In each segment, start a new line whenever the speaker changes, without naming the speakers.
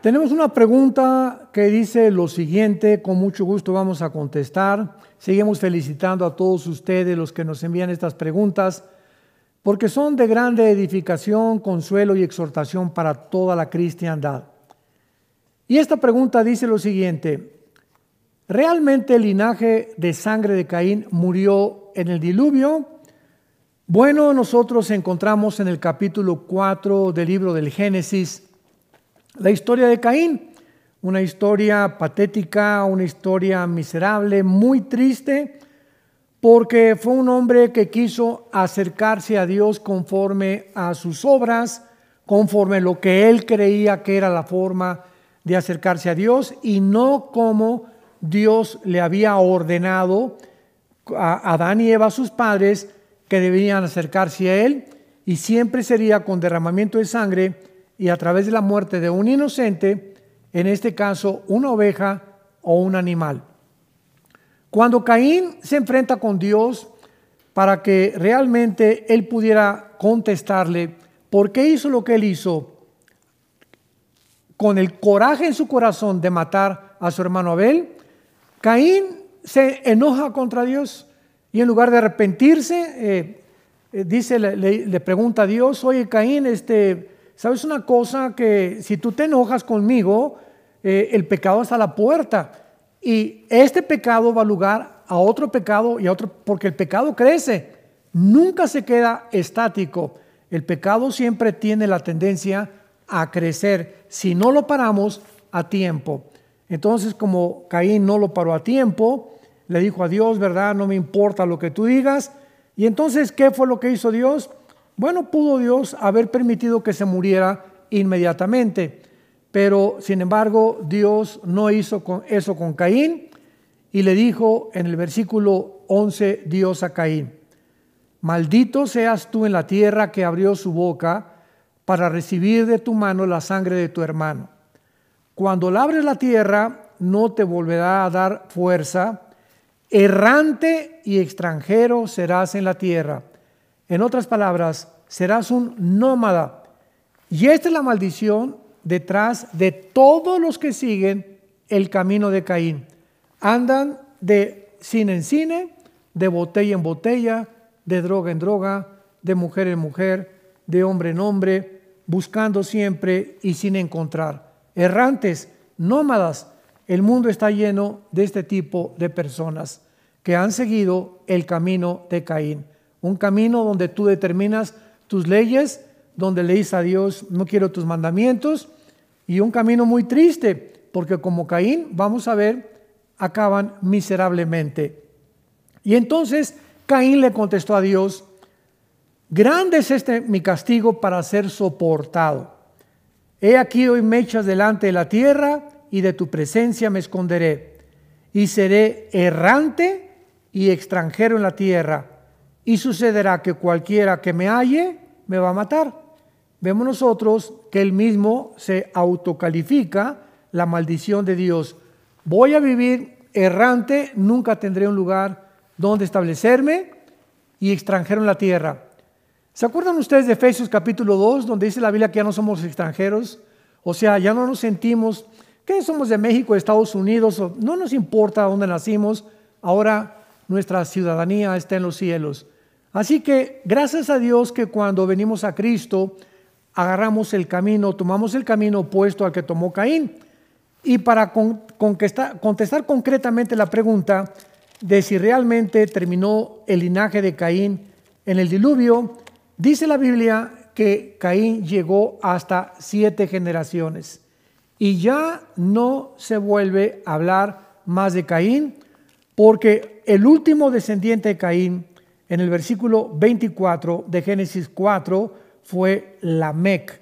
Tenemos una pregunta que dice lo siguiente, con mucho gusto vamos a contestar. Seguimos felicitando a todos ustedes los que nos envían estas preguntas, porque son de grande edificación, consuelo y exhortación para toda la cristiandad. Y esta pregunta dice lo siguiente, ¿realmente el linaje de sangre de Caín murió en el diluvio? Bueno, nosotros encontramos en el capítulo 4 del libro del Génesis la historia de Caín, una historia patética, una historia miserable, muy triste, porque fue un hombre que quiso acercarse a Dios conforme a sus obras, conforme a lo que él creía que era la forma de acercarse a Dios y no como Dios le había ordenado a Adán y Eva, sus padres, que debían acercarse a Él y siempre sería con derramamiento de sangre y a través de la muerte de un inocente, en este caso una oveja o un animal. Cuando Caín se enfrenta con Dios para que realmente él pudiera contestarle por qué hizo lo que él hizo, con el coraje en su corazón de matar a su hermano Abel, Caín se enoja contra Dios y en lugar de arrepentirse, eh, eh, dice, le, pregunta a Dios, oye Caín, este, ¿sabes una cosa? Que si tú te enojas conmigo, eh, el pecado está a la puerta. Y este pecado va a lugar a otro pecado y a otro, porque el pecado crece, nunca se queda estático. El pecado siempre tiene la tendencia a crecer si no lo paramos a tiempo. Entonces, como Caín no lo paró a tiempo, le dijo a Dios, ¿verdad? No me importa lo que tú digas. Y entonces, ¿qué fue lo que hizo Dios? Bueno, pudo Dios haber permitido que se muriera inmediatamente, pero sin embargo Dios no hizo eso con Caín y le dijo en el versículo 11 Dios a Caín, maldito seas tú en la tierra que abrió su boca para recibir de tu mano la sangre de tu hermano. Cuando labres la tierra, no te volverá a dar fuerza, errante y extranjero serás en la tierra. En otras palabras, serás un nómada. Y esta es la maldición detrás de todos los que siguen el camino de Caín. Andan de cine en cine, de botella en botella, de droga en droga, de mujer en mujer, de hombre en hombre, buscando siempre y sin encontrar. Errantes, nómadas, el mundo está lleno de este tipo de personas que han seguido el camino de Caín. Un camino donde tú determinas tus leyes, donde le dices a Dios, no quiero tus mandamientos, y un camino muy triste, porque como Caín, vamos a ver, acaban miserablemente. Y entonces Caín le contestó a Dios, grande es este mi castigo para ser soportado. He aquí hoy me echas delante de la tierra y de tu presencia me esconderé. Y seré errante y extranjero en la tierra. Y sucederá que cualquiera que me halle me va a matar. Vemos nosotros que él mismo se autocalifica la maldición de Dios. Voy a vivir errante, nunca tendré un lugar donde establecerme y extranjero en la tierra. ¿Se acuerdan ustedes de Efesios capítulo 2, donde dice la Biblia que ya no somos extranjeros? O sea, ya no nos sentimos que somos de México, de Estados Unidos, no nos importa dónde nacimos, ahora nuestra ciudadanía está en los cielos. Así que gracias a Dios que cuando venimos a Cristo, agarramos el camino, tomamos el camino opuesto al que tomó Caín. Y para contestar, concretamente la pregunta de si realmente terminó el linaje de Caín en el diluvio, dice la Biblia que Caín llegó hasta siete generaciones y ya no se vuelve a hablar más de Caín, porque el último descendiente de Caín, en el versículo 24 de Génesis 4, fue Lamec.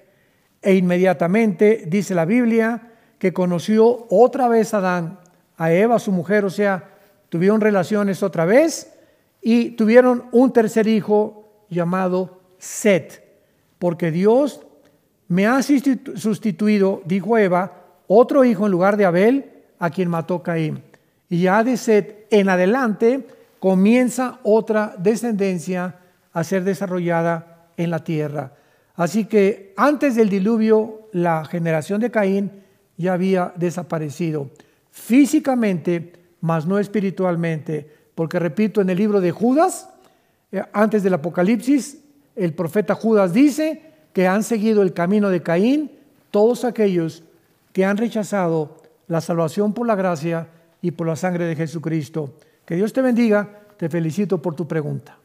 E inmediatamente dice la Biblia que conoció otra vez a Adán, a Eva, su mujer, o sea, tuvieron relaciones otra vez y tuvieron un tercer hijo llamado Set, porque Dios me ha sustituido, dijo Eva, otro hijo en lugar de Abel, a quien mató Caín. Y ya de Set en adelante comienza otra descendencia a ser desarrollada en la tierra. Así que antes del diluvio, la generación de Caín ya había desaparecido. Físicamente, mas no espiritualmente. Porque repito, en el libro de Judas, eh, antes del Apocalipsis, el profeta Judas dice que han seguido el camino de Caín todos aquellos que han rechazado la salvación por la gracia y por la sangre de Jesucristo. Que Dios te bendiga. Te felicito por tu pregunta.